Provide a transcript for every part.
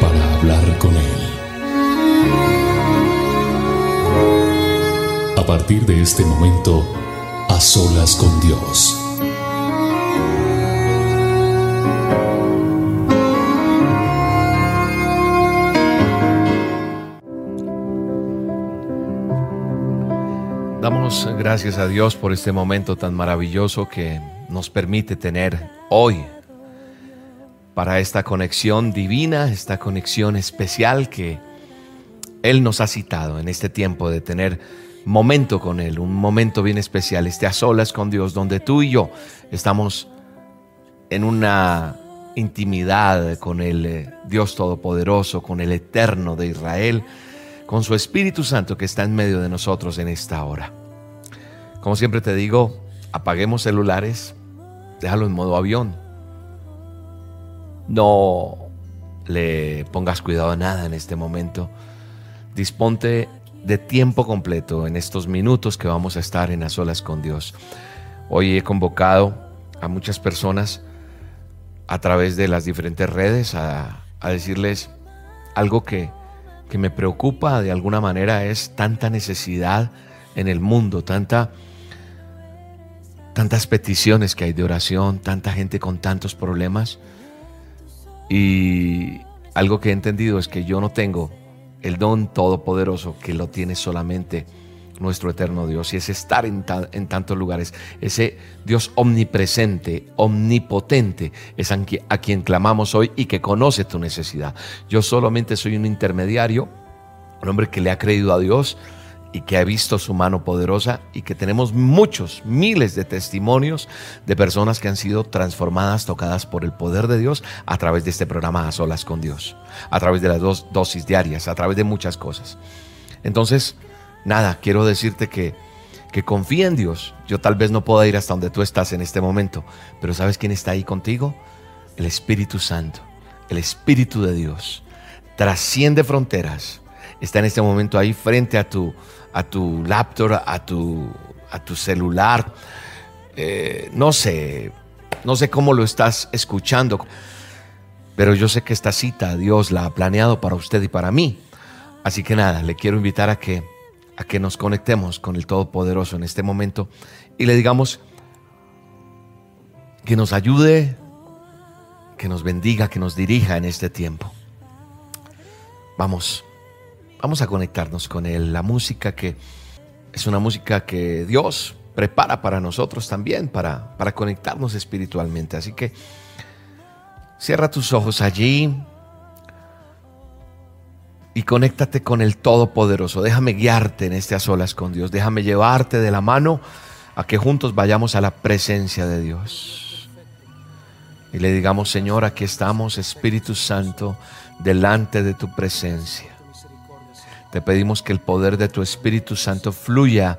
para hablar con Él. A partir de este momento, a solas con Dios. Damos gracias a Dios por este momento tan maravilloso que nos permite tener hoy para esta conexión divina, esta conexión especial que Él nos ha citado en este tiempo de tener momento con Él, un momento bien especial, este a solas con Dios, donde tú y yo estamos en una intimidad con el eh, Dios Todopoderoso, con el Eterno de Israel, con su Espíritu Santo que está en medio de nosotros en esta hora. Como siempre te digo, apaguemos celulares, déjalo en modo avión. No le pongas cuidado a nada en este momento. Disponte de tiempo completo en estos minutos que vamos a estar en las solas con Dios. Hoy he convocado a muchas personas a través de las diferentes redes a, decirles algo que que me preocupa de alguna manera es tanta necesidad en el mundo, tanta, tantas peticiones que hay de oración, tanta gente con tantos problemas. Y algo que he entendido es que yo no tengo el don todopoderoso que lo tiene solamente nuestro eterno Dios y es estar en, en, tantos lugares. Ese Dios omnipresente, omnipotente, es a quien, a quien clamamos hoy y que conoce tu necesidad. Yo solamente soy un intermediario, un hombre que le ha creído a Dios y que ha visto su mano poderosa y que tenemos muchos, miles de testimonios de personas que han sido transformadas, tocadas por el poder de Dios a través de este programa A Solas con Dios, a través de las dos dosis diarias, a través de muchas cosas. Entonces, nada, quiero decirte que, que confía en Dios. Yo tal vez no pueda ir hasta donde tú estás en este momento, pero ¿sabes quién está ahí contigo? El Espíritu Santo, el Espíritu de Dios. Trasciende fronteras. Está en este momento ahí frente a tu, a tu laptop, a tu, a tu celular. Eh, no sé, no sé cómo lo estás escuchando, pero yo sé que esta cita Dios la ha planeado para usted y para mí. Así que nada, le quiero invitar a que a que nos conectemos con el Todopoderoso en este momento y le digamos que nos ayude, que nos bendiga, que nos dirija en este tiempo. Vamos, vamos a conectarnos con Él. La música que es una música que Dios prepara para nosotros también, para, para conectarnos espiritualmente. Así que cierra tus ojos allí y conéctate con el Todopoderoso. Déjame guiarte en este a solas con Dios. Déjame llevarte de la mano a que juntos vayamos a la presencia de Dios. Y le digamos, Señor, aquí estamos, Espíritu Santo, delante de tu presencia. Te pedimos que el poder de tu Espíritu Santo fluya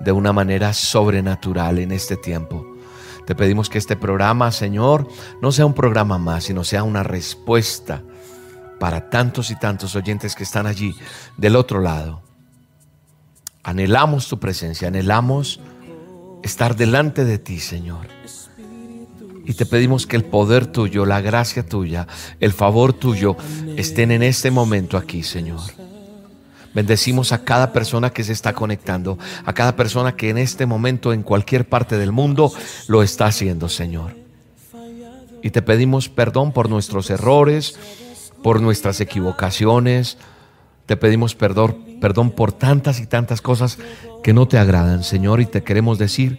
de una manera sobrenatural en este tiempo. Te pedimos que este programa, Señor, no sea un programa más, sino sea una respuesta para tantos y tantos oyentes que están allí del otro lado. Anhelamos tu presencia, anhelamos estar delante de ti, Señor. Y te pedimos que el poder tuyo, la gracia tuya, el favor tuyo estén en este momento aquí, Señor. Bendecimos a cada persona que se está conectando, a cada persona que en este momento en cualquier parte del mundo lo está haciendo, Señor. Y te pedimos perdón por nuestros errores, por nuestras equivocaciones. Te pedimos perdón, perdón por tantas y tantas cosas que no te agradan, Señor, y te queremos decir,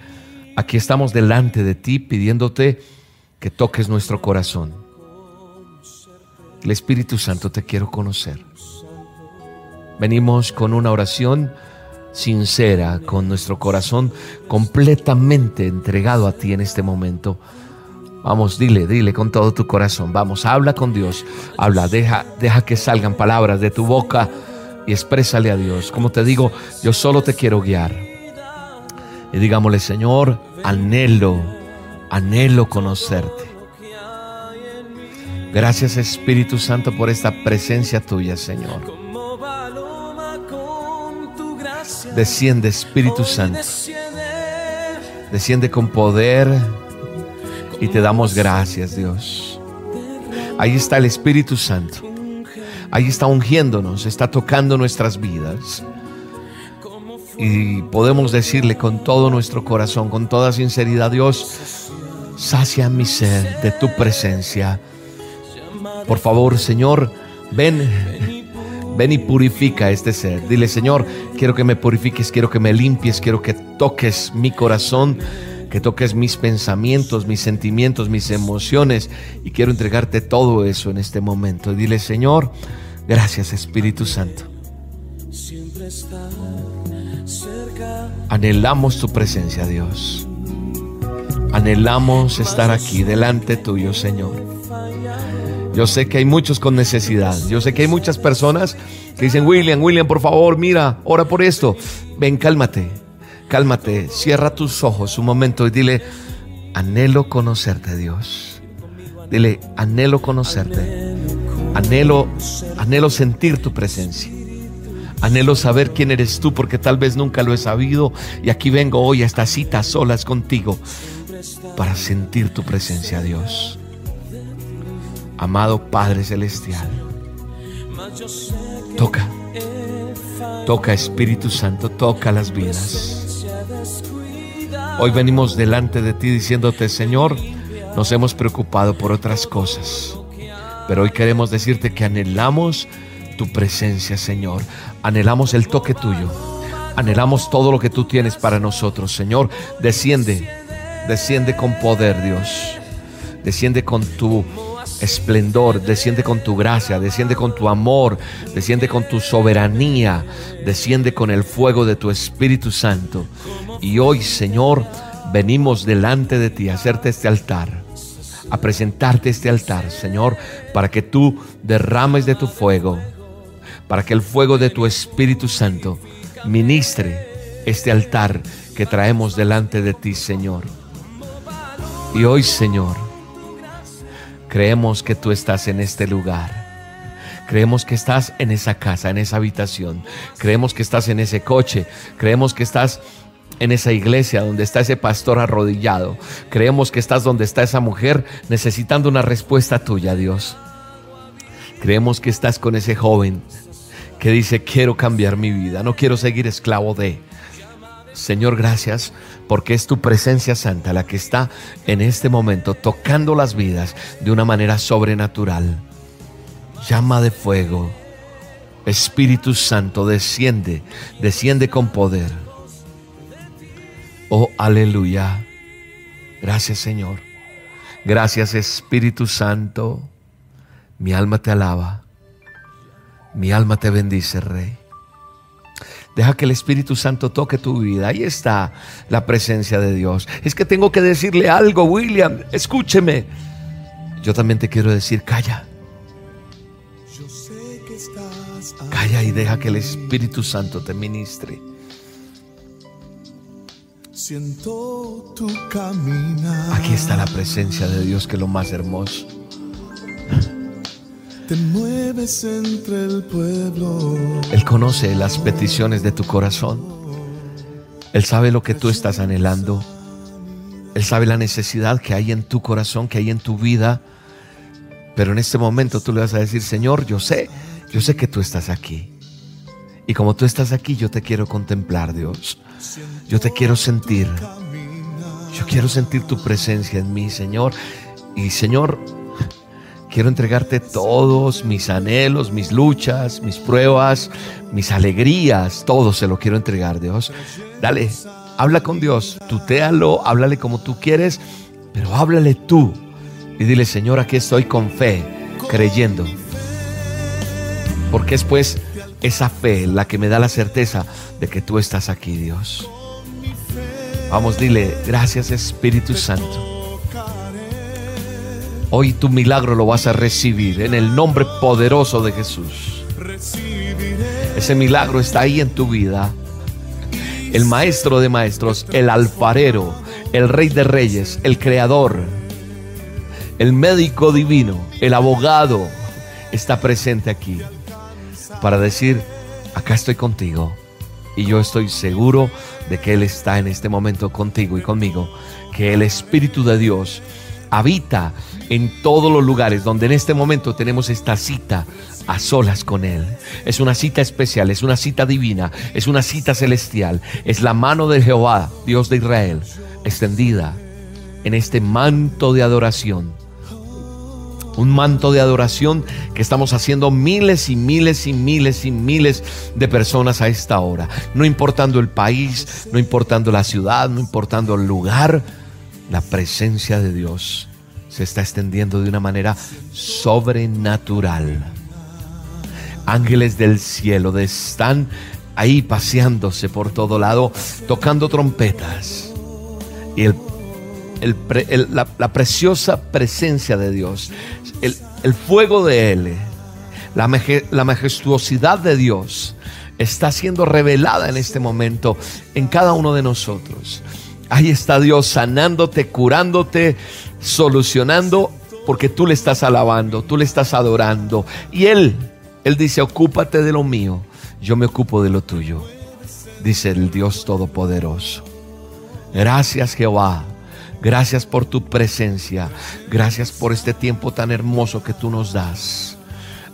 aquí estamos delante de ti pidiéndote que toques nuestro corazón. El Espíritu Santo te quiero conocer. Venimos con una oración sincera, con nuestro corazón completamente entregado a ti en este momento Vamos, dile, dile con todo tu corazón. Vamos, habla con Dios. Habla, deja, deja que salgan palabras de tu boca y exprésale a Dios. Como te digo, yo solo te quiero guiar. Y digámosle, Señor, anhelo, anhelo conocerte. Gracias Espíritu Santo por esta presencia tuya, Señor. Desciende Espíritu Santo. Desciende con poder y te damos gracias, Dios. Ahí está el Espíritu Santo. Ahí está ungiéndonos, está tocando nuestras vidas. Y podemos decirle con todo nuestro corazón, con toda sinceridad, Dios, sacia mi ser de tu presencia. Por favor, Señor, ven, ven y purifica este ser. Dile, Señor, quiero que me purifiques, quiero que me limpies, quiero que toques mi corazón que toques mis pensamientos, mis sentimientos, mis emociones y quiero entregarte todo eso en este momento. Dile, Señor, gracias Espíritu Santo. Anhelamos tu presencia, Dios. Anhelamos estar aquí delante tuyo, Señor. Yo sé que hay muchos con necesidad. Yo sé que hay muchas personas que dicen, William, William, por favor, mira, ora por esto. Ven, cálmate cálmate, cierra tus ojos un momento y dile, anhelo conocerte Dios. Dile, anhelo conocerte. Anhelo, anhelo sentir tu presencia. Anhelo saber quién eres tú porque tal vez nunca lo he sabido y aquí vengo hoy a esta cita solas contigo para sentir tu presencia, Dios. Amado Padre Celestial, toca, toca Espíritu Santo, toca las vidas. Hoy venimos delante de ti diciéndote, Señor, nos hemos preocupado por otras cosas, pero hoy queremos decirte que anhelamos tu presencia, Señor. Anhelamos el toque tuyo. Anhelamos todo lo que tú tienes para nosotros, Señor. Desciende, desciende con poder, Dios. Desciende con tu esplendor, desciende con tu gracia, desciende con tu amor, desciende con tu soberanía, desciende con el fuego de tu Espíritu Santo. Y hoy, Señor, venimos delante de ti a hacerte este altar, a presentarte este altar, Señor, para que tú derrames de tu fuego, para que el fuego de tu Espíritu Santo ministre este altar que traemos delante de ti, Señor. Y hoy, Señor, creemos que tú estás en este lugar. Creemos que estás en esa casa, en esa habitación. Creemos que estás en ese coche. Creemos que estás en esa iglesia donde está ese pastor arrodillado. Creemos que estás donde está esa mujer necesitando una respuesta tuya, Dios. Creemos que estás con ese joven que dice, quiero cambiar mi vida, no quiero seguir esclavo de. Señor, gracias porque es tu presencia santa la que está en este momento tocando las vidas de una manera sobrenatural. Llama de fuego. Espíritu Santo, desciende, desciende con poder Oh, aleluya. Gracias Señor. Gracias Espíritu Santo. Mi alma te alaba. Mi alma te bendice, Rey. Deja que el Espíritu Santo toque tu vida. Ahí está la presencia de Dios. Es que tengo que decirle algo, William. Escúcheme. Yo también te quiero decir, calla. Calla y deja que el Espíritu Santo te ministre. Siento tu caminar. Aquí está la presencia de Dios, que es lo más hermoso. Te mueves entre el pueblo. Él conoce las peticiones de tu corazón. Él sabe lo que tú estás anhelando. Él sabe la necesidad que hay en tu corazón, que hay en tu vida. Pero en este momento tú le vas a decir, Señor, yo sé, yo sé que tú estás aquí. Y como tú estás aquí, yo te quiero contemplar, Dios. Yo te quiero sentir. Yo quiero sentir tu presencia en mí, Señor. Y Señor, quiero entregarte todos mis anhelos, mis luchas, mis pruebas, mis alegrías. Todo se lo quiero entregar, Dios. Dale, habla con Dios. Tutéalo, háblale como tú quieres, pero háblale tú. Y dile, Señor, aquí estoy con fe, creyendo. Porque es pues esa fe la que me da la certeza de que tú estás aquí, Dios. Vamos, dile, gracias Espíritu Santo. Hoy tu milagro lo vas a recibir en el nombre poderoso de Jesús. Ese milagro está ahí en tu vida. El maestro de maestros, el alfarero, el rey de reyes, el creador, el médico divino, el abogado, está presente aquí para decir, acá estoy contigo. Y yo estoy seguro de que Él está en este momento contigo y conmigo, que el Espíritu de Dios habita en todos los lugares donde en este momento tenemos esta cita a solas con Él. Es una cita especial, es una cita divina, es una cita celestial. Es la mano de Jehová, Dios de Israel, extendida en este manto de adoración. Un manto de adoración que estamos haciendo miles y miles y miles y miles de personas a esta hora. No importando el país, no importando la ciudad, no importando el lugar, la presencia de Dios se está extendiendo de una manera sobrenatural. Ángeles del cielo están ahí paseándose por todo lado, tocando trompetas. Y el, la, preciosa presencia de Dios, el, fuego de Él, la, la majestuosidad de Dios está siendo revelada en este momento en cada uno de nosotros. Ahí está Dios sanándote, curándote, solucionando, porque tú le estás alabando, tú le estás adorando. Y Él, Él dice, ocúpate de lo mío, yo me ocupo de lo tuyo, dice el Dios Todopoderoso. Gracias Jehová, gracias por tu presencia, gracias por este tiempo tan hermoso que tú nos das.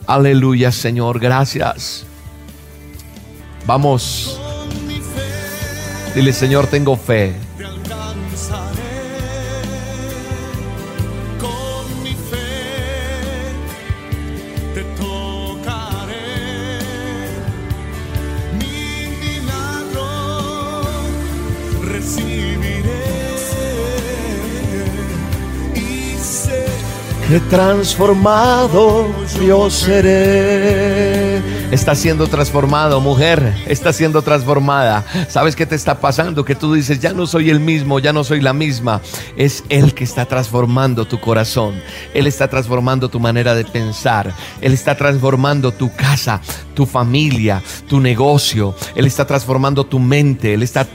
Aleluya Señor, gracias. Vamos. Dile Señor, tengo fe. Transformado yo seré. Está siendo transformado, mujer, está siendo transformada. ¿Sabes qué te está pasando? Que tú dices, ya no soy el mismo, ya no soy la misma. Es Él que está transformando tu corazón. Él está transformando tu manera de pensar. Él está transformando tu casa, tu familia, tu negocio. Él está transformando tu mente. Él está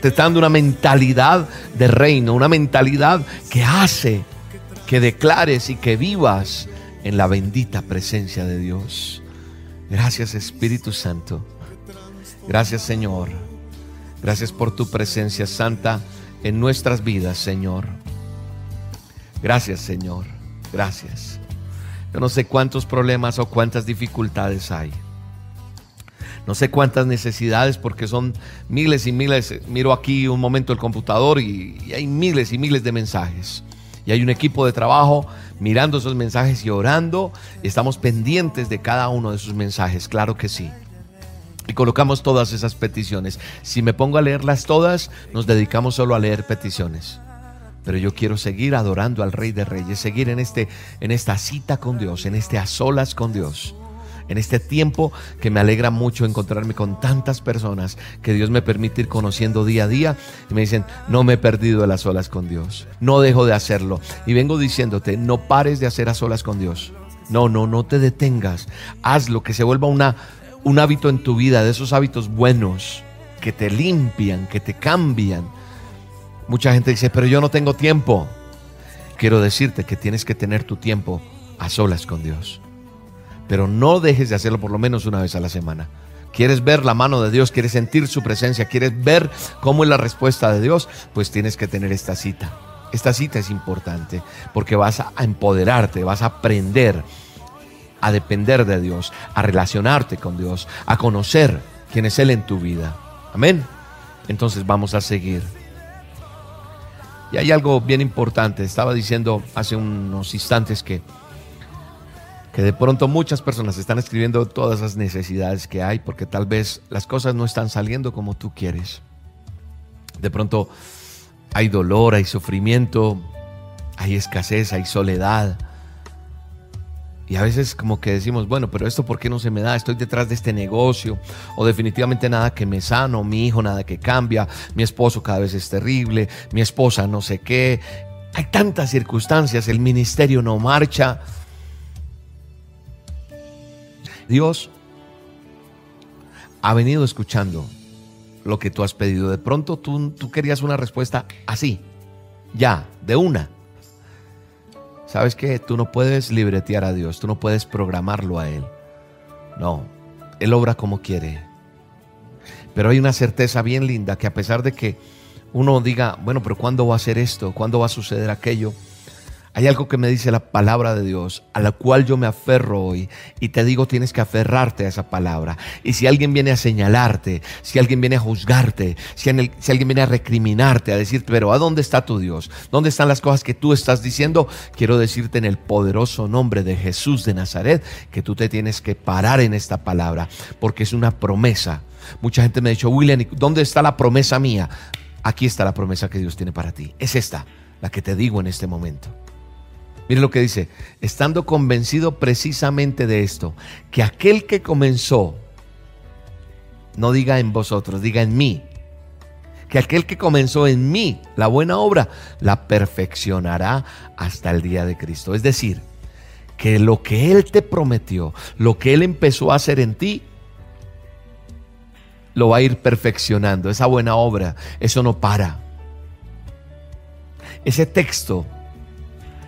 te dando una mentalidad de reino, una mentalidad que hace que declares y que vivas en la bendita presencia de Dios. Gracias Espíritu Santo. Gracias Señor. Gracias por tu presencia santa en nuestras vidas, Señor. Gracias Señor. Gracias. Yo no sé cuántos problemas o cuántas dificultades hay. No sé cuántas necesidades porque son miles y miles. Miro aquí un momento el computador y, y hay miles y miles de mensajes y hay un equipo de trabajo mirando esos mensajes y orando. Estamos pendientes de cada uno de esos mensajes, claro que sí. Y colocamos todas esas peticiones. Si me pongo a leerlas todas, nos dedicamos solo a leer peticiones. Pero yo quiero seguir adorando al Rey de Reyes, seguir en, este, en esta cita con Dios, en este a solas con Dios en este tiempo que me alegra mucho encontrarme con tantas personas que Dios me permite ir conociendo día a día y me dicen, no me he perdido de las solas con Dios, no dejo de hacerlo. Y vengo diciéndote, no pares de hacer a solas con Dios. No, no, no te detengas. Hazlo, que se vuelva una, un hábito en tu vida, de esos hábitos buenos que te limpian, que te cambian. Mucha gente dice, pero yo no tengo tiempo. Quiero decirte que tienes que tener tu tiempo a solas con Dios pero no dejes de hacerlo por lo menos una vez a la semana. ¿Quieres ver la mano de Dios? ¿Quieres sentir su presencia? ¿Quieres ver cómo es la respuesta de Dios? Pues tienes que tener esta cita. Esta cita es importante porque vas a empoderarte, vas a aprender a depender de Dios, a relacionarte con Dios, a conocer quién es Él en tu vida. Amén. Entonces vamos a seguir. Y hay algo bien importante. Estaba diciendo hace unos instantes que que de pronto muchas personas están escribiendo todas las necesidades que hay porque tal vez las cosas no están saliendo como tú quieres. De pronto hay dolor, hay sufrimiento, hay escasez, hay soledad. Y a veces como que decimos, bueno, pero esto por qué no se me da? Estoy detrás de este negocio o definitivamente nada que me sano, mi hijo nada que cambia, mi esposo cada vez es terrible, mi esposa no sé qué, Hay tantas circunstancias, el ministerio no marcha. Dios ha venido escuchando lo que tú has pedido. De pronto tú, tú querías una respuesta así, ya, de una. ¿Sabes que Tú no puedes libretear a Dios, tú no puedes programarlo a Él. No, Él obra como quiere. Pero hay una certeza bien linda que a pesar de que uno diga, bueno, pero ¿cuándo va a ser esto? ¿Cuándo va a suceder aquello? Hay algo que me dice la palabra de Dios, a la cual yo me aferro hoy. Y te digo, tienes que aferrarte a esa palabra. Y si alguien viene a señalarte, si alguien viene a juzgarte, si, alguien viene a recriminarte, a decirte, pero ¿a dónde está tu Dios? ¿Dónde están las cosas que tú estás diciendo? Quiero decirte en el poderoso nombre de Jesús de Nazaret que tú te tienes que parar en esta palabra, porque es una promesa. Mucha gente me ha dicho, William, ¿dónde está la promesa mía? Aquí está la promesa que Dios tiene para ti. Es esta, la que te digo en este momento. Mire lo que dice, estando convencido precisamente de esto, que aquel que comenzó, no diga en vosotros, diga en mí, que aquel que comenzó en mí la buena obra, la perfeccionará hasta el día de Cristo. Es decir, que lo que Él te prometió, lo que Él empezó a hacer en ti, lo va a ir perfeccionando. Esa buena obra, eso no para. Ese texto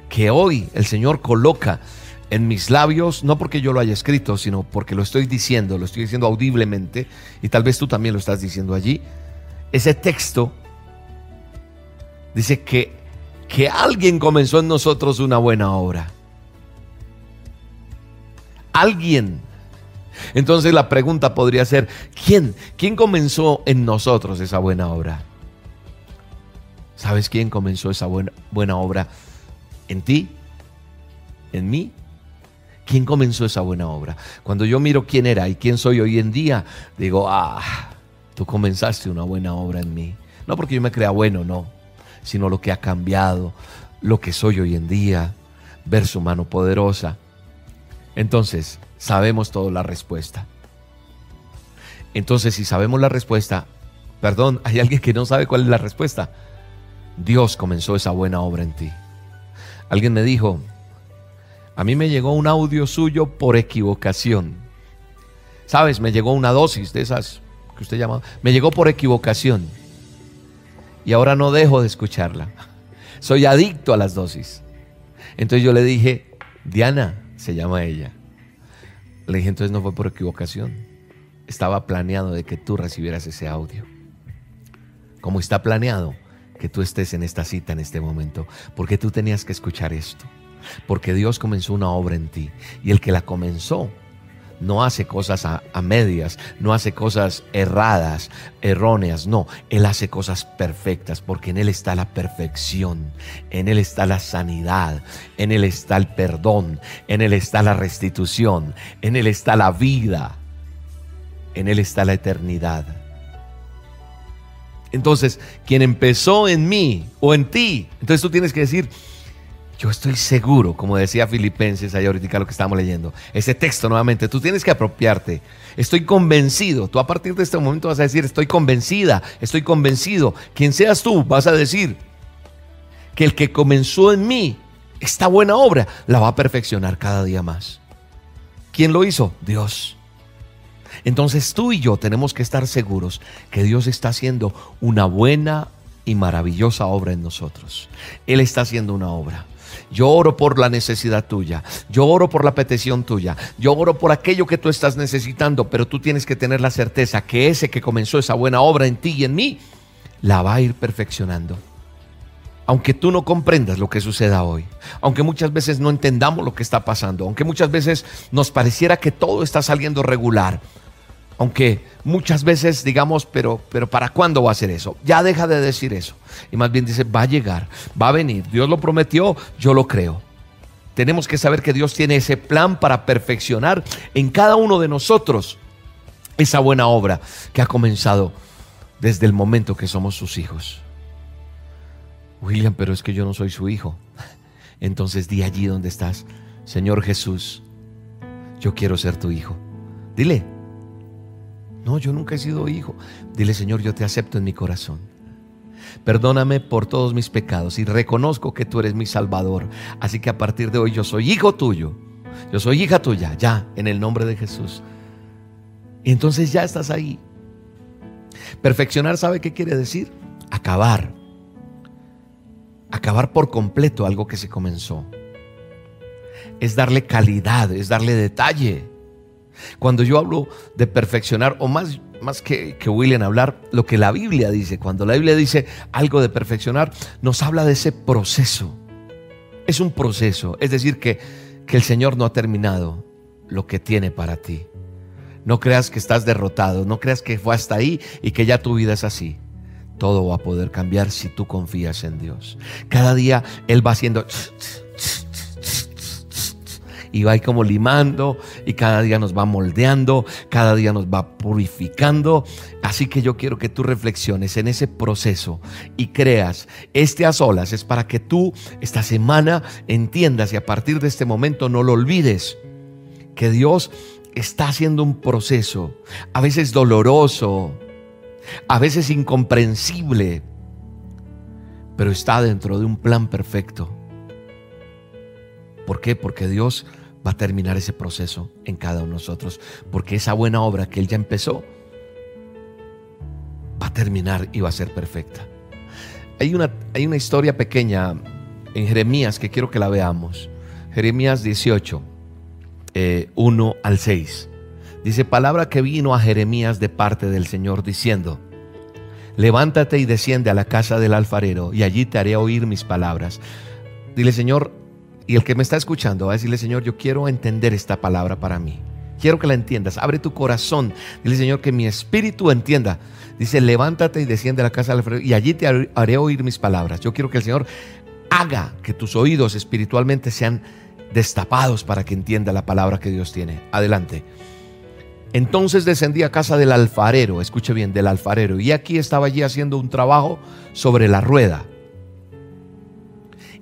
que hoy el Señor coloca en mis labios, no porque yo lo haya escrito, sino porque lo estoy diciendo, lo estoy diciendo audiblemente, y tal vez tú también lo estás diciendo allí. Ese texto dice que, que alguien comenzó en nosotros una buena obra. Alguien. Entonces la pregunta podría ser, ¿quién? ¿Quién comenzó en nosotros esa buena obra? ¿Sabes quién comenzó esa buena, buena obra? En ti, en mí. ¿Quién comenzó esa buena obra? Cuando yo miro quién era y quién soy hoy en día, digo, ah, tú comenzaste una buena obra en mí. No porque yo me crea bueno, no, sino lo que ha cambiado, lo que soy hoy en día, ver su mano poderosa. Entonces, sabemos toda la respuesta. Entonces, si sabemos la respuesta, perdón, hay alguien que no sabe cuál es la respuesta. Dios comenzó esa buena obra en ti. Alguien me dijo, a mí me llegó un audio suyo por equivocación. ¿Sabes? Me llegó una dosis de esas que usted llama. Me llegó por equivocación. Y ahora no dejo de escucharla. Soy adicto a las dosis. Entonces yo le dije, Diana, se llama ella. Le dije, entonces no fue por equivocación. Estaba planeado de que tú recibieras ese audio. Como está planeado, que tú estés en esta cita en este momento, porque tú tenías que escuchar esto, porque Dios comenzó una obra en ti y el que la comenzó no hace cosas a, medias, no hace cosas erradas, erróneas, no, Él hace cosas perfectas porque en Él está la perfección, en Él está la sanidad, en Él está el perdón, en Él está la restitución, en Él está la vida, en Él está la eternidad. Entonces, quien empezó en mí o en ti, entonces tú tienes que decir, yo estoy seguro, como decía Filipenses ahí ahorita lo que estamos leyendo, ese texto nuevamente, tú tienes que apropiarte. Estoy convencido, tú a partir de este momento vas a decir, estoy convencida, estoy convencido. Quien seas tú, vas a decir que el que comenzó en mí esta buena obra la va a perfeccionar cada día más. ¿Quién lo hizo? Dios. Entonces tú y yo tenemos que estar seguros que Dios está haciendo una buena y maravillosa obra en nosotros. Él está haciendo una obra. Yo oro por la necesidad tuya. Yo oro por la petición tuya. Yo oro por aquello que tú estás necesitando, pero tú tienes que tener la certeza que ese que comenzó esa buena obra en ti y en mí, la va a ir perfeccionando. Aunque tú no comprendas lo que suceda hoy, aunque muchas veces no entendamos lo que está pasando, aunque muchas veces nos pareciera que todo está saliendo regular, aunque muchas veces digamos, pero, pero ¿para cuándo va a ser eso? Ya deja de decir eso. Y más bien dice, va a llegar, va a venir. Dios lo prometió, yo lo creo. Tenemos que saber que Dios tiene ese plan para perfeccionar en cada uno de nosotros esa buena obra que ha comenzado desde el momento que somos sus hijos. William, pero es que yo no soy su hijo. Entonces di allí donde estás, Señor Jesús, yo quiero ser tu hijo. Dile, no, yo nunca he sido hijo. Dile, Señor, yo te acepto en mi corazón. Perdóname por todos mis pecados y reconozco que tú eres mi Salvador. Así que a partir de hoy yo soy hijo tuyo. Yo soy hija tuya, ya, en el nombre de Jesús. Y entonces ya estás ahí. Perfeccionar, ¿sabe qué quiere decir? Acabar. Acabar por completo algo que se comenzó. Es darle calidad, es darle detalle. Cuando yo hablo de perfeccionar, o más, más que, que William hablar, lo que la Biblia dice, cuando la Biblia dice algo de perfeccionar, nos habla de ese proceso. Es un proceso, es decir, que, que el Señor no ha terminado lo que tiene para ti. No creas que estás derrotado, no creas que fue hasta ahí y que ya tu vida es así. Todo va a poder cambiar si tú confías en Dios. Cada día Él va haciendo y va ahí como limando y cada día nos va moldeando, cada día nos va purificando. Así que yo quiero que tú reflexiones en ese proceso y creas, este a solas es para que tú esta semana entiendas y a partir de este momento no lo olvides, que Dios está haciendo un proceso, a veces doloroso, a veces incomprensible, pero está dentro de un plan perfecto. ¿Por qué? Porque Dios va a terminar ese proceso en cada uno de nosotros, porque esa buena obra que Él ya empezó va a terminar y va a ser perfecta. Hay una, hay una historia pequeña en Jeremías que quiero que la veamos. Jeremías 18 1 eh, al 6. Dice, palabra que vino a Jeremías de parte del Señor diciendo, levántate y desciende a la casa del alfarero y allí te haré oír mis palabras. Dile, Señor, y el que me está escuchando va a decirle, Señor, yo quiero entender esta palabra para mí. Quiero que la entiendas. Abre tu corazón. Dile, Señor, que mi espíritu entienda. Dice, levántate y desciende a la casa del alfarero y allí te haré oír mis palabras. Yo quiero que el Señor haga que tus oídos espiritualmente sean destapados para que entienda la palabra que Dios tiene. Adelante. Entonces descendí a casa del alfarero, escuche bien, del alfarero, y aquí estaba allí haciendo un trabajo sobre la rueda.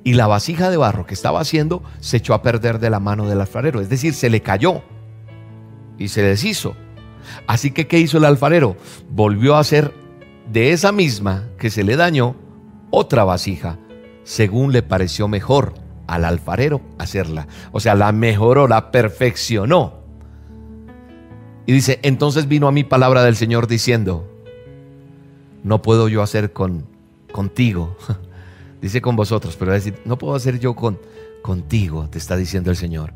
Y la vasija de barro que estaba haciendo se echó a perder de la mano del alfarero, es decir, se le cayó y se deshizo. Así que, ¿qué hizo el alfarero? Volvió a hacer de esa misma que se le dañó otra vasija, según le pareció mejor al alfarero hacerla. O sea, la mejoró, la perfeccionó. Y dice, entonces vino a mí palabra del Señor diciendo, no puedo yo hacer con contigo. Dice con vosotros, pero va a decir, no puedo hacer yo con contigo, te está diciendo el Señor.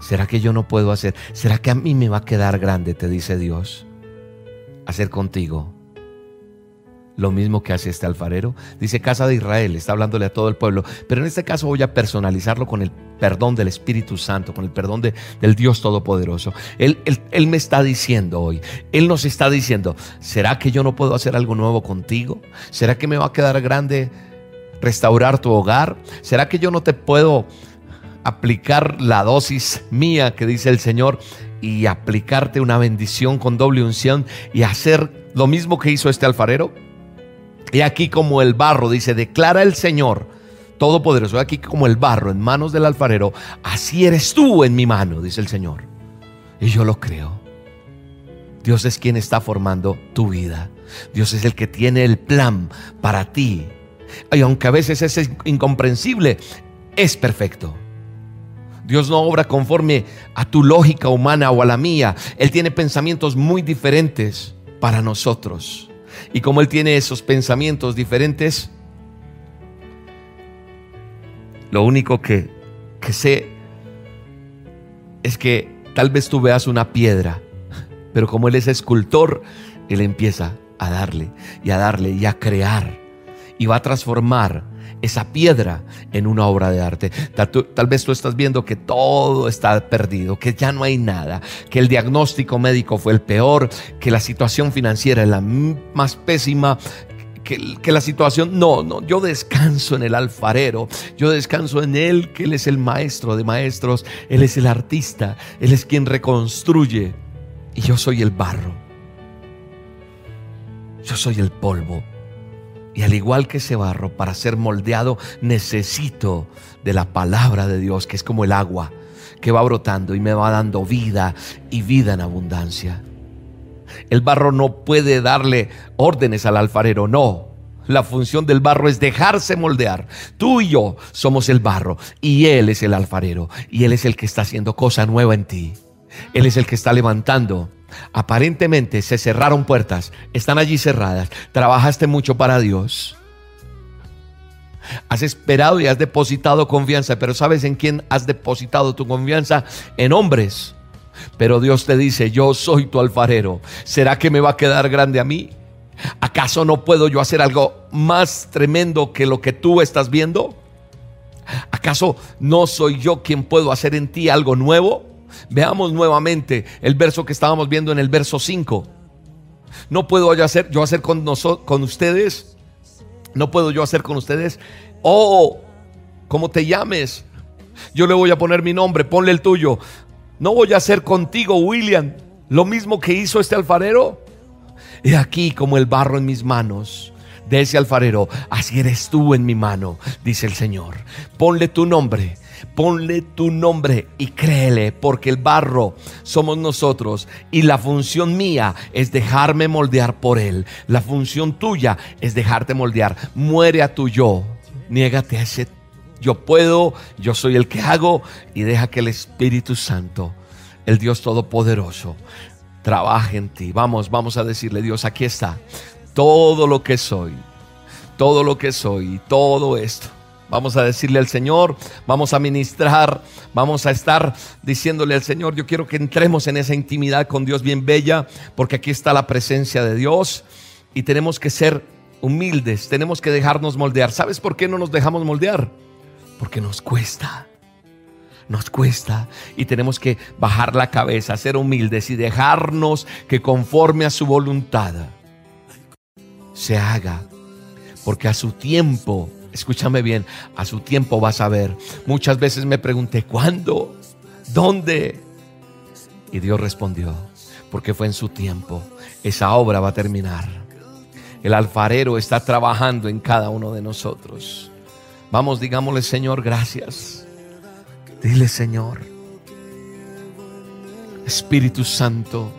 ¿Será que yo no puedo hacer? ¿Será que a mí me va a quedar grande, te dice Dios, hacer contigo? Lo mismo que hace este alfarero. Dice casa de Israel, está hablándole a todo el pueblo, pero en este caso voy a personalizarlo con el perdón del Espíritu Santo, con el perdón de, del Dios Todopoderoso. Él, él me está diciendo hoy, Él nos está diciendo, ¿será que yo no puedo hacer algo nuevo contigo? ¿Será que me va a quedar grande restaurar tu hogar? ¿Será que yo no te puedo aplicar la dosis mía que dice el Señor y aplicarte una bendición con doble unción y hacer lo mismo que hizo este alfarero? Y aquí como el barro, dice, declara el Señor Todopoderoso, aquí como el barro en manos del alfarero, así eres tú en mi mano, dice el Señor. Y yo lo creo. Dios es quien está formando tu vida. Dios es el que tiene el plan para ti. Y aunque a veces es incomprensible, es perfecto. Dios no obra conforme a tu lógica humana o a la mía. Él tiene pensamientos muy diferentes para nosotros. Y como Él tiene esos pensamientos diferentes, lo único que, que sé es que tal vez tú veas una piedra, pero como Él es escultor, Él empieza a darle y a darle y a crear y va a transformar esa piedra en una obra de arte. Tal, vez tú estás viendo que todo está perdido, que ya no hay nada, que el diagnóstico médico fue el peor, que la situación financiera es la más pésima, que, que, la situación, no, no, yo descanso en el alfarero, yo descanso en Él, que Él es el maestro de maestros, Él es el artista, Él es quien reconstruye y yo soy el barro, yo soy el polvo. Y al igual que ese barro, para ser moldeado, necesito de la palabra de Dios, que es como el agua que va brotando y me va dando vida y vida en abundancia. El barro no puede darle órdenes al alfarero, no. La función del barro es dejarse moldear. Tú y yo somos el barro y Él es el alfarero y Él es el que está haciendo cosa nueva en ti. Él es el que está levantando. Aparentemente se cerraron puertas, están allí cerradas. Trabajaste mucho para Dios. Has esperado y has depositado confianza, pero ¿sabes en quién has depositado tu confianza? En hombres. Pero Dios te dice, yo soy tu alfarero. ¿Será que me va a quedar grande a mí? ¿Acaso no puedo yo hacer algo más tremendo que lo que tú estás viendo? ¿Acaso no soy yo quien puedo hacer en ti algo nuevo? Veamos nuevamente el verso que estábamos viendo en el verso 5. No puedo yo hacer, yo hacer con, con ustedes, no puedo yo hacer con ustedes, oh, como te llames, yo le voy a poner mi nombre, ponle el tuyo. No voy a hacer contigo, William, lo mismo que hizo este alfarero. He aquí como el barro en mis manos de ese alfarero, así eres tú en mi mano, dice el Señor. Ponle tu nombre, ponle tu nombre y créele, porque el barro somos nosotros y la función mía es dejarme moldear por él. La función tuya es dejarte moldear. Muere a tu yo, niégate a ese yo puedo, yo soy el que hago y deja que el Espíritu Santo, el Dios Todopoderoso, trabaje en ti. Vamos, vamos a decirle, Dios, aquí está. Todo lo que soy, todo lo que soy, todo esto. Vamos a decirle al Señor, vamos a ministrar, vamos a estar diciéndole al Señor, yo quiero que entremos en esa intimidad con Dios bien bella, porque aquí está la presencia de Dios y tenemos que ser humildes, tenemos que dejarnos moldear. ¿Sabes por qué no nos dejamos moldear? Porque nos cuesta nos cuesta y tenemos que bajar la cabeza, ser humildes y dejarnos que conforme a su voluntad se haga. Porque a su tiempo, escúchame bien, a su tiempo vas a ver. Muchas veces me pregunté, ¿cuándo? ¿Dónde? Y Dios respondió, porque fue en su tiempo. Esa obra va a terminar. El alfarero está trabajando en cada uno de nosotros. Vamos, digámosle, Señor, gracias. Dile, Señor, Espíritu Santo,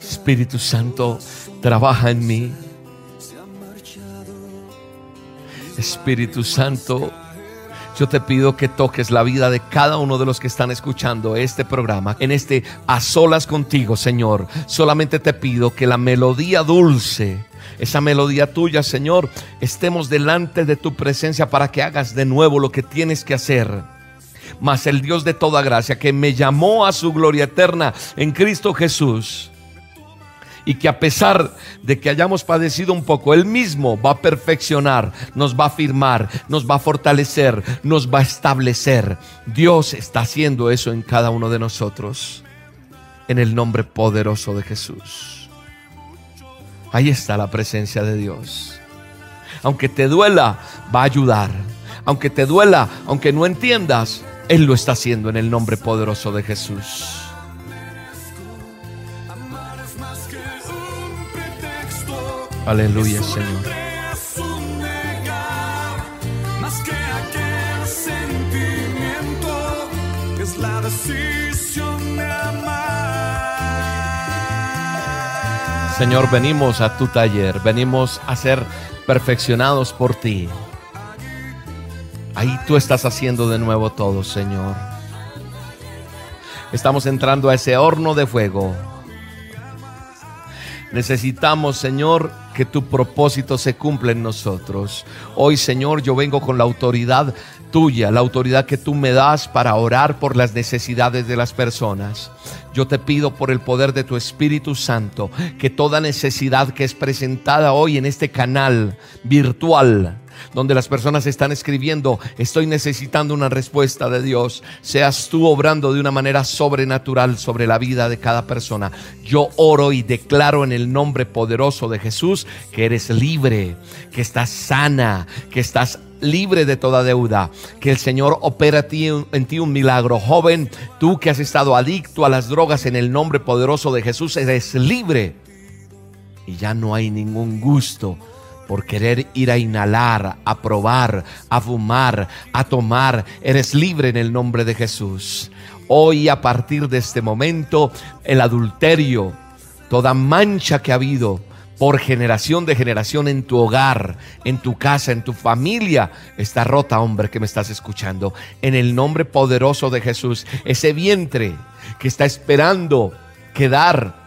Espíritu Santo, trabaja en mí. Espíritu Santo, yo te pido que toques la vida de cada uno de los que están escuchando este programa, en este a solas contigo, Señor. Solamente te pido que la melodía dulce, esa melodía tuya, Señor, estemos delante de tu presencia para que hagas de nuevo lo que tienes que hacer. Mas el Dios de toda gracia que me llamó a su gloria eterna en Cristo Jesús y que a pesar de que hayamos padecido un poco, Él mismo va a perfeccionar, nos va a firmar, nos va a fortalecer, nos va a establecer. Dios está haciendo eso en cada uno de nosotros, en el nombre poderoso de Jesús. Ahí está la presencia de Dios. Aunque te duela, va a ayudar. Aunque te duela, aunque no entiendas, Él lo está haciendo en el nombre poderoso de Jesús. Aleluya, Señor. la decisión de Señor, venimos a tu taller, venimos a ser perfeccionados por ti. Ahí tú estás haciendo de nuevo todo, Señor. Estamos entrando a ese horno de fuego. Necesitamos, Señor, que tu propósito se cumpla en nosotros. Hoy, Señor, yo vengo con la autoridad tuya, la autoridad que tú me das para orar por las necesidades de las personas. Yo te pido por el poder de tu Espíritu Santo que toda necesidad que es presentada hoy en este canal virtual, donde las personas están escribiendo, estoy necesitando una respuesta de Dios, seas tú obrando de una manera sobrenatural sobre la vida de cada persona. Yo oro y declaro en el nombre poderoso de Jesús que eres libre, que estás sana, que estás libre de toda deuda. Que el Señor opera en ti un milagro. Joven, tú que has estado adicto a las drogas en el nombre poderoso de Jesús, eres libre. Y ya no hay ningún gusto por querer ir a inhalar, a probar, a fumar, a tomar. Eres libre en el nombre de Jesús. Hoy a partir de este momento, el adulterio, toda mancha que ha habido, por generación de generación en tu hogar, en tu casa, en tu familia, está rota, hombre, que me estás escuchando. En el nombre poderoso de Jesús, ese vientre que está esperando quedar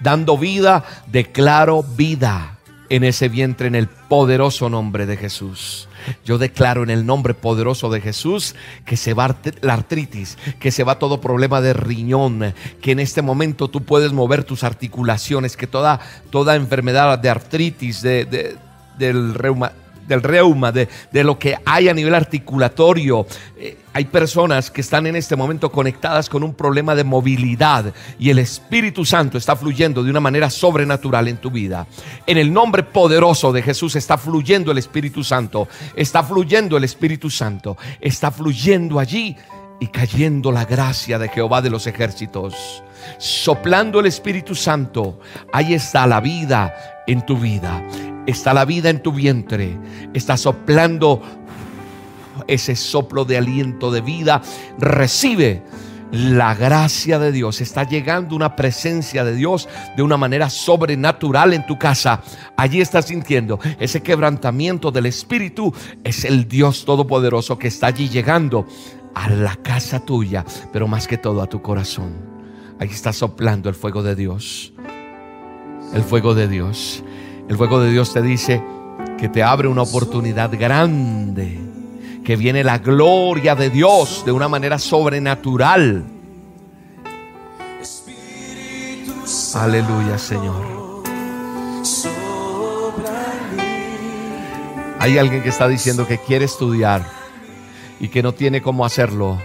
dando vida, declaro vida en ese vientre en el poderoso nombre de Jesús. Yo declaro en el nombre poderoso de Jesús que se va la artritis, que se va todo problema de riñón, que en este momento tú puedes mover tus articulaciones, que toda, toda enfermedad de artritis, de, del reuma, del reuma, de, lo que hay a nivel articulatorio. Eh, hay personas que están en este momento conectadas con un problema de movilidad y el Espíritu Santo está fluyendo de una manera sobrenatural en tu vida. En el nombre poderoso de Jesús está fluyendo el Espíritu Santo, está fluyendo el Espíritu Santo, está fluyendo allí y cayendo la gracia de Jehová de los ejércitos. Soplando el Espíritu Santo, ahí está la vida en tu vida está la vida en tu vientre, está soplando ese soplo de aliento de vida, recibe la gracia de Dios, está llegando una presencia de Dios de una manera sobrenatural en tu casa. Allí estás sintiendo ese quebrantamiento del Espíritu. Es el Dios Todopoderoso que está allí llegando a la casa tuya, pero más que todo a tu corazón. Ahí está soplando el fuego de Dios. El fuego de Dios. El fuego de Dios te dice que te abre una oportunidad grande, que viene la gloria de Dios de una manera sobrenatural. Aleluya, Señor. Hay alguien que está diciendo que quiere estudiar y que no tiene cómo hacerlo,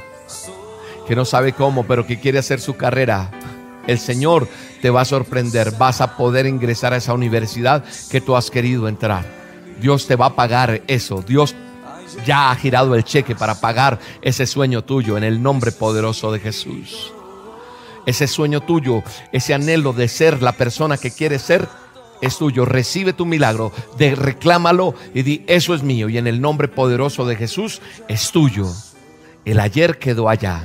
que no sabe cómo, pero que quiere hacer su carrera. El Señor te va a sorprender. Vas a poder ingresar a esa universidad que tú has querido entrar. Dios te va a pagar eso. Dios ya ha girado el cheque para pagar ese sueño tuyo en el nombre poderoso de Jesús. Ese sueño tuyo, ese anhelo de ser la persona que quieres ser, es tuyo. Recibe tu milagro, de, reclámalo y di, eso es mío. Y en el nombre poderoso de Jesús es tuyo. El ayer quedó allá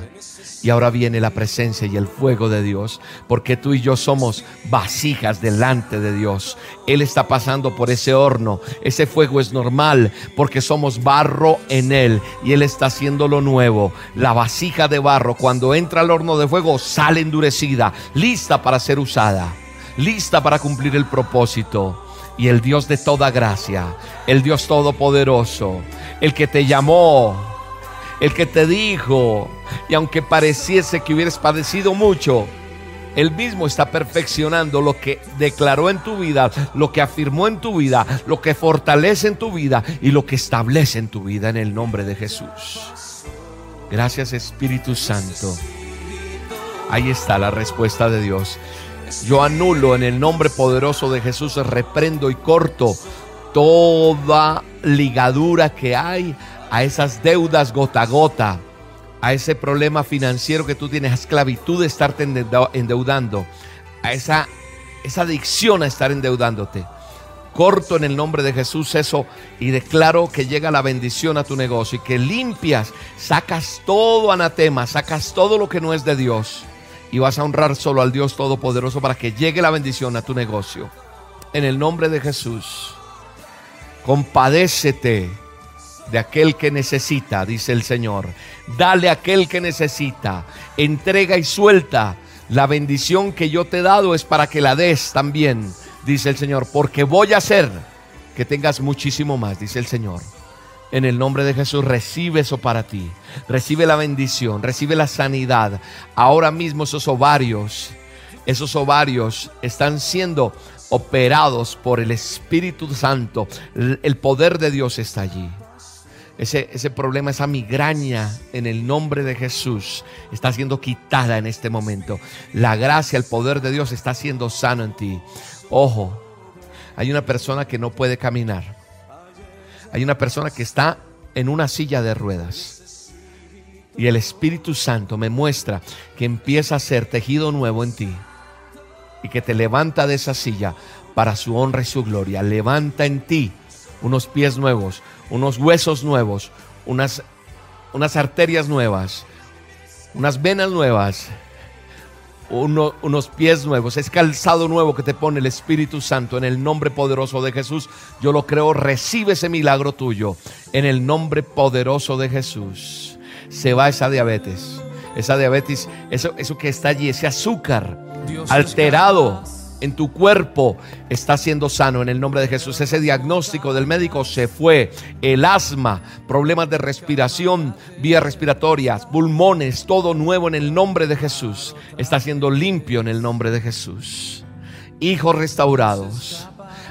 y ahora viene la presencia y el fuego de Dios, porque tú y yo somos vasijas delante de Dios. Él está pasando por ese horno. Ese fuego es normal porque somos barro en Él y Él está haciendo lo nuevo. La vasija de barro cuando entra al horno de fuego sale endurecida, lista para ser usada, lista para cumplir el propósito. Y el Dios de toda gracia, el Dios todopoderoso, el que te llamó, el que te dijo, y aunque pareciese que hubieras padecido mucho, él mismo está perfeccionando lo que declaró en tu vida, lo que afirmó en tu vida, lo que fortalece en tu vida y lo que establece en tu vida en el nombre de Jesús. Gracias Espíritu Santo. Ahí está la respuesta de Dios. Yo anulo en el nombre poderoso de Jesús, reprendo y corto toda ligadura que hay a esas deudas gota a gota, a ese problema financiero que tú tienes, a esclavitud de estarte endeudando, a esa, esa adicción a estar endeudándote. Corto en el nombre de Jesús eso y declaro que llega la bendición a tu negocio y que limpias, sacas todo anatema, sacas todo lo que no es de Dios y vas a honrar solo al Dios Todopoderoso para que llegue la bendición a tu negocio. En el nombre de Jesús, compadécete de aquel que necesita, dice el Señor. Dale a aquel que necesita. Entrega y suelta. La bendición que yo te he dado es para que la des también, dice el Señor. Porque voy a hacer que tengas muchísimo más, dice el Señor. En el nombre de Jesús recibe eso para ti. Recibe la bendición, recibe la sanidad. Ahora mismo esos ovarios, esos ovarios están siendo operados por el Espíritu Santo. El poder de Dios está allí. Ese, problema, esa migraña en el nombre de Jesús está siendo quitada en este momento. La gracia, el poder de Dios está siendo sano en ti. Ojo, hay una persona que no puede caminar. Hay una persona que está en una silla de ruedas. Y el Espíritu Santo me muestra que empieza a ser tejido nuevo en ti. Y que te levanta de esa silla para su honra y su gloria. Levanta en ti unos pies nuevos, unos huesos nuevos, unas, unas arterias nuevas, unas venas nuevas, uno- unos pies nuevos, es calzado nuevo que te pone el Espíritu Santo en el nombre poderoso de Jesús. Yo lo creo, recibe ese milagro tuyo en el nombre poderoso de Jesús. Se va esa diabetes, esa diabetes, eso, eso que está allí, ese azúcar alterado en tu cuerpo está siendo sano en el nombre de Jesús. Ese diagnóstico del médico se fue. El asma, problemas de respiración, vías respiratorias, pulmones, todo nuevo en el nombre de Jesús. Está siendo limpio en el nombre de Jesús. Hijos restaurados.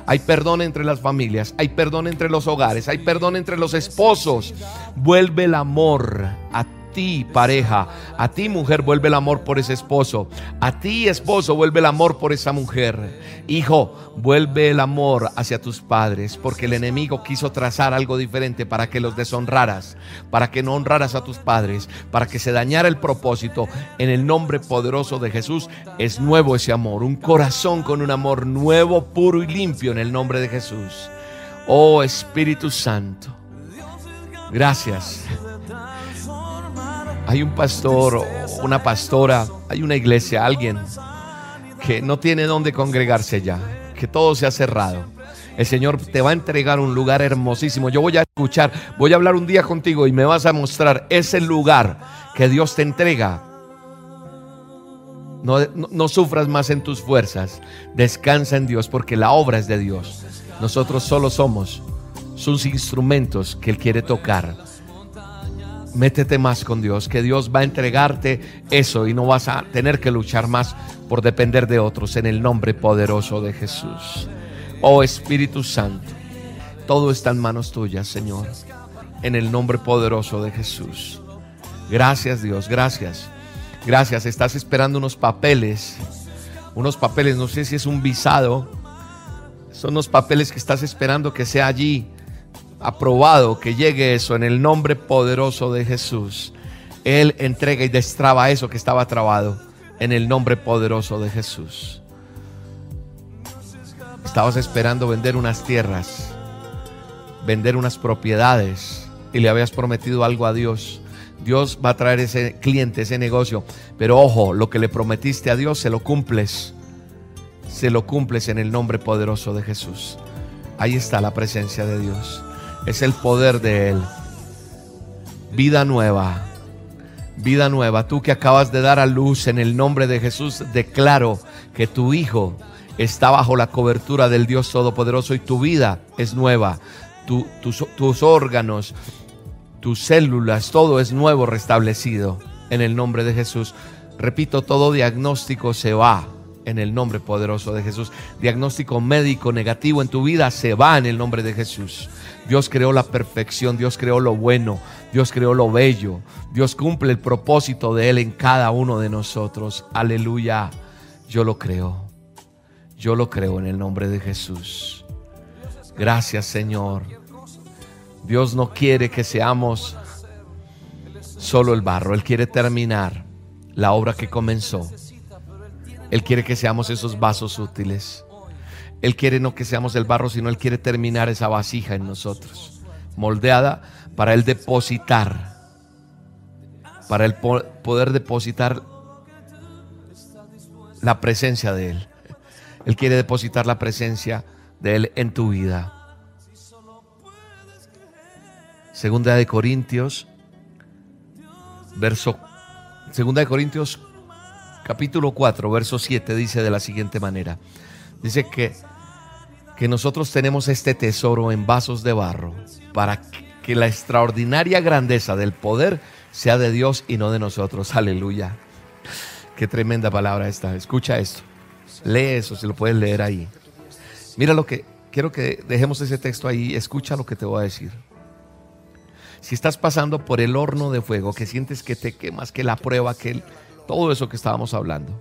Hay perdón entre las familias, hay perdón entre los hogares, hay perdón entre los esposos. Vuelve el amor a ti, pareja, a ti, mujer, vuelve el amor por ese esposo. A ti, esposo, vuelve el amor por esa mujer. Hijo, vuelve el amor hacia tus padres, porque el enemigo quiso trazar algo diferente para que los deshonraras, para que no honraras a tus padres, para que se dañara el propósito. En el nombre poderoso de Jesús es nuevo ese amor, un corazón con un amor nuevo, puro y limpio en el nombre de Jesús. Oh Espíritu Santo, gracias. Hay un pastor o una pastora, hay una iglesia, alguien que no tiene dónde congregarse ya, que todo se ha cerrado. El Señor te va a entregar un lugar hermosísimo. Yo voy a escuchar, voy a hablar un día contigo y me vas a mostrar ese lugar que Dios te entrega. No, no, no sufras más en tus fuerzas. Descansa en Dios porque la obra es de Dios. Nosotros solo somos sus instrumentos que Él quiere tocar. Métete más con Dios, que Dios va a entregarte eso y no vas a tener que luchar más por depender de otros en el nombre poderoso de Jesús. Oh Espíritu Santo, todo está en manos tuyas, Señor, en el nombre poderoso de Jesús. Gracias Dios, gracias. Gracias, estás esperando unos papeles, unos papeles, no sé si es un visado, son los papeles que estás esperando que sea allí aprobado, que llegue eso en el nombre poderoso de Jesús. Él entrega y destraba eso que estaba trabado en el nombre poderoso de Jesús. Estabas esperando vender unas tierras, vender unas propiedades y le habías prometido algo a Dios. Dios va a traer ese cliente, ese negocio. Pero ojo, lo que le prometiste a Dios se lo cumples. Se lo cumples en el nombre poderoso de Jesús. Ahí está la presencia de Dios. Es el poder de Él. Vida nueva. Vida nueva. Tú que acabas de dar a luz en el nombre de Jesús, declaro que tu hijo está bajo la cobertura del Dios Todopoderoso y tu vida es nueva. Tu- tus, tus órganos, tus células, todo es nuevo, restablecido en el nombre de Jesús. Repito, todo diagnóstico se va en el nombre poderoso de Jesús. Diagnóstico médico negativo en tu vida se va en el nombre de Jesús. Dios creó la perfección, Dios creó lo bueno, Dios creó lo bello, Dios cumple el propósito de Él en cada uno de nosotros. Aleluya. Yo lo creo. Yo lo creo en el nombre de Jesús. Gracias Señor. Dios no quiere que seamos solo el barro. Él quiere terminar la obra que comenzó. Él quiere que seamos esos vasos útiles. Él quiere no que seamos el barro, sino Él quiere terminar esa vasija en nosotros. Moldeada para Él depositar. Para Él po- poder depositar la presencia de Él. Él quiere depositar la presencia de Él en tu vida. Segunda de Corintios, verso, segunda de Corintios, capítulo 4, verso 7, dice de la siguiente manera. Dice que, que nosotros tenemos este tesoro en vasos de barro para que la extraordinaria grandeza del poder sea de Dios y no de nosotros. Aleluya. Qué tremenda palabra esta. Escucha esto. Lee eso, si lo puedes leer ahí. Mira lo que quiero que dejemos ese texto ahí. Escucha lo que te voy a decir. Si estás pasando por el horno de fuego, que sientes que te quemas, que la prueba, que todo eso que estábamos hablando,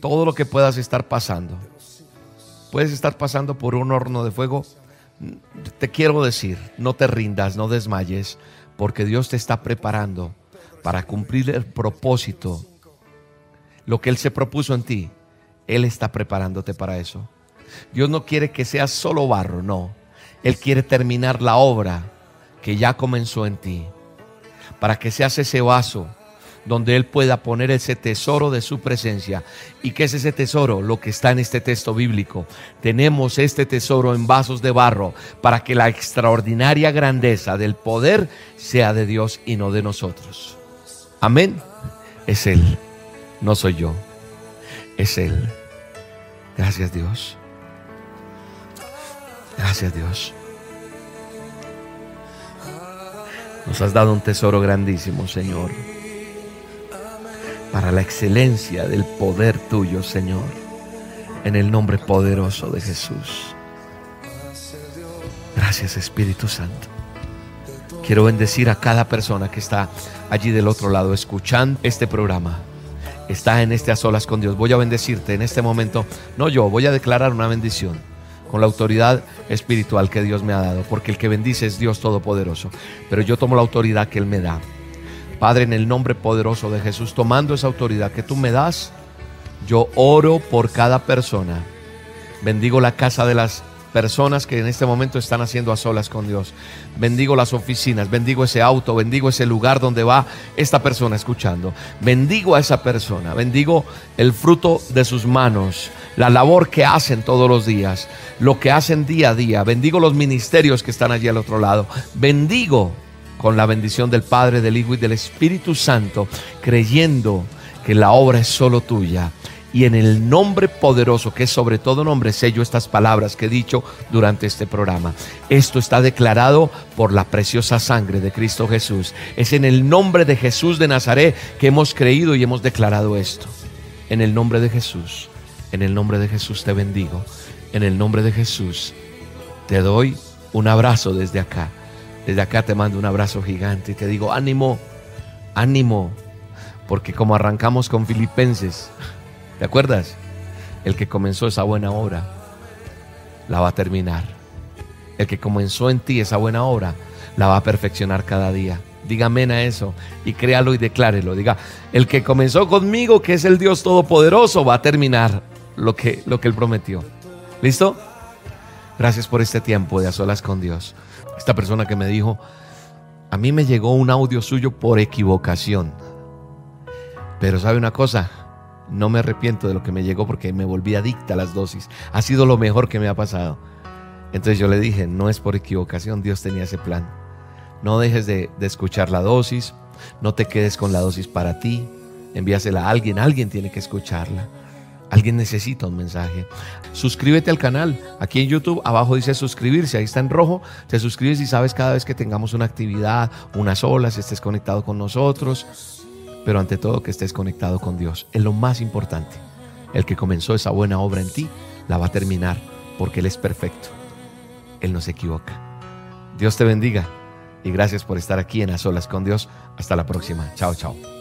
todo lo que puedas estar pasando, puedes estar pasando por un horno de fuego, te quiero decir, no te rindas, no desmayes, porque Dios te está preparando para cumplir el propósito, lo que Él se propuso en ti. Él está preparándote para eso. Dios no quiere que seas solo barro, no. Él quiere terminar la obra que ya comenzó en ti. Para que seas ese vaso donde Él pueda poner ese tesoro de su presencia. ¿Y qué es ese tesoro? Lo que está en este texto bíblico. Tenemos este tesoro en vasos de barro para que la extraordinaria grandeza del poder sea de Dios y no de nosotros. Amén. Es Él, no soy yo. Es Él. Gracias Dios. Gracias Dios. Nos has dado un tesoro grandísimo, Señor para la excelencia del poder tuyo, Señor, en el nombre poderoso de Jesús. Gracias, Espíritu Santo. Quiero bendecir a cada persona que está allí del otro lado escuchando este programa. Está en este a solas con Dios. Voy a bendecirte en este momento. No yo, voy a declarar una bendición con la autoridad espiritual que Dios me ha dado, porque el que bendice es Dios Todopoderoso. Pero yo tomo la autoridad que Él me da Padre, en el nombre poderoso de Jesús, tomando esa autoridad que tú me das, yo oro por cada persona. Bendigo la casa de las personas que en este momento están haciendo a solas con Dios. Bendigo las oficinas, bendigo ese auto, bendigo ese lugar donde va esta persona escuchando. Bendigo a esa persona, bendigo el fruto de sus manos, la labor que hacen todos los días, lo que hacen día a día. Bendigo los ministerios que están allí al otro lado. Bendigo con la bendición del Padre, del Hijo y del Espíritu Santo, creyendo que la obra es solo tuya. Y en el nombre poderoso, que es sobre todo nombre, sello estas palabras que he dicho durante este programa. Esto está declarado por la preciosa sangre de Cristo Jesús. Es en el nombre de Jesús de Nazaret que hemos creído y hemos declarado esto. En el nombre de Jesús, en el nombre de Jesús te bendigo. En el nombre de Jesús te doy un abrazo desde acá desde acá te mando un abrazo gigante y te digo, ánimo, ánimo, porque como arrancamos con Filipenses, ¿te acuerdas? El que comenzó esa buena obra, la va a terminar. El que comenzó en ti esa buena obra, la va a perfeccionar cada día. Diga amén a eso y créalo y declárelo. Diga, el que comenzó conmigo, que es el Dios Todopoderoso, va a terminar lo que, lo que Él prometió. ¿Listo? Gracias por este tiempo de a solas con Dios esta persona que me dijo, a mí me llegó un audio suyo por equivocación. Pero sabe una cosa, no me arrepiento de lo que me llegó porque me volví adicta a las dosis. Ha sido lo mejor que me ha pasado. Entonces yo le dije, no es por equivocación, Dios tenía ese plan. No dejes de, de escuchar la dosis, no te quedes con la dosis para ti, envíasela a alguien, alguien tiene que escucharla. Alguien necesita un mensaje. Suscríbete al canal. Aquí en YouTube abajo dice suscribirse. Ahí está en rojo. Te suscribes y sabes cada vez que tengamos una actividad, unas olas, estés conectado con nosotros. Pero ante todo que estés conectado con Dios. Es lo más importante. El que comenzó esa buena obra en ti la va a terminar porque Él es perfecto. Él no se equivoca. Dios te bendiga y gracias por estar aquí en A Solas con Dios. Hasta la próxima. Chao, chao.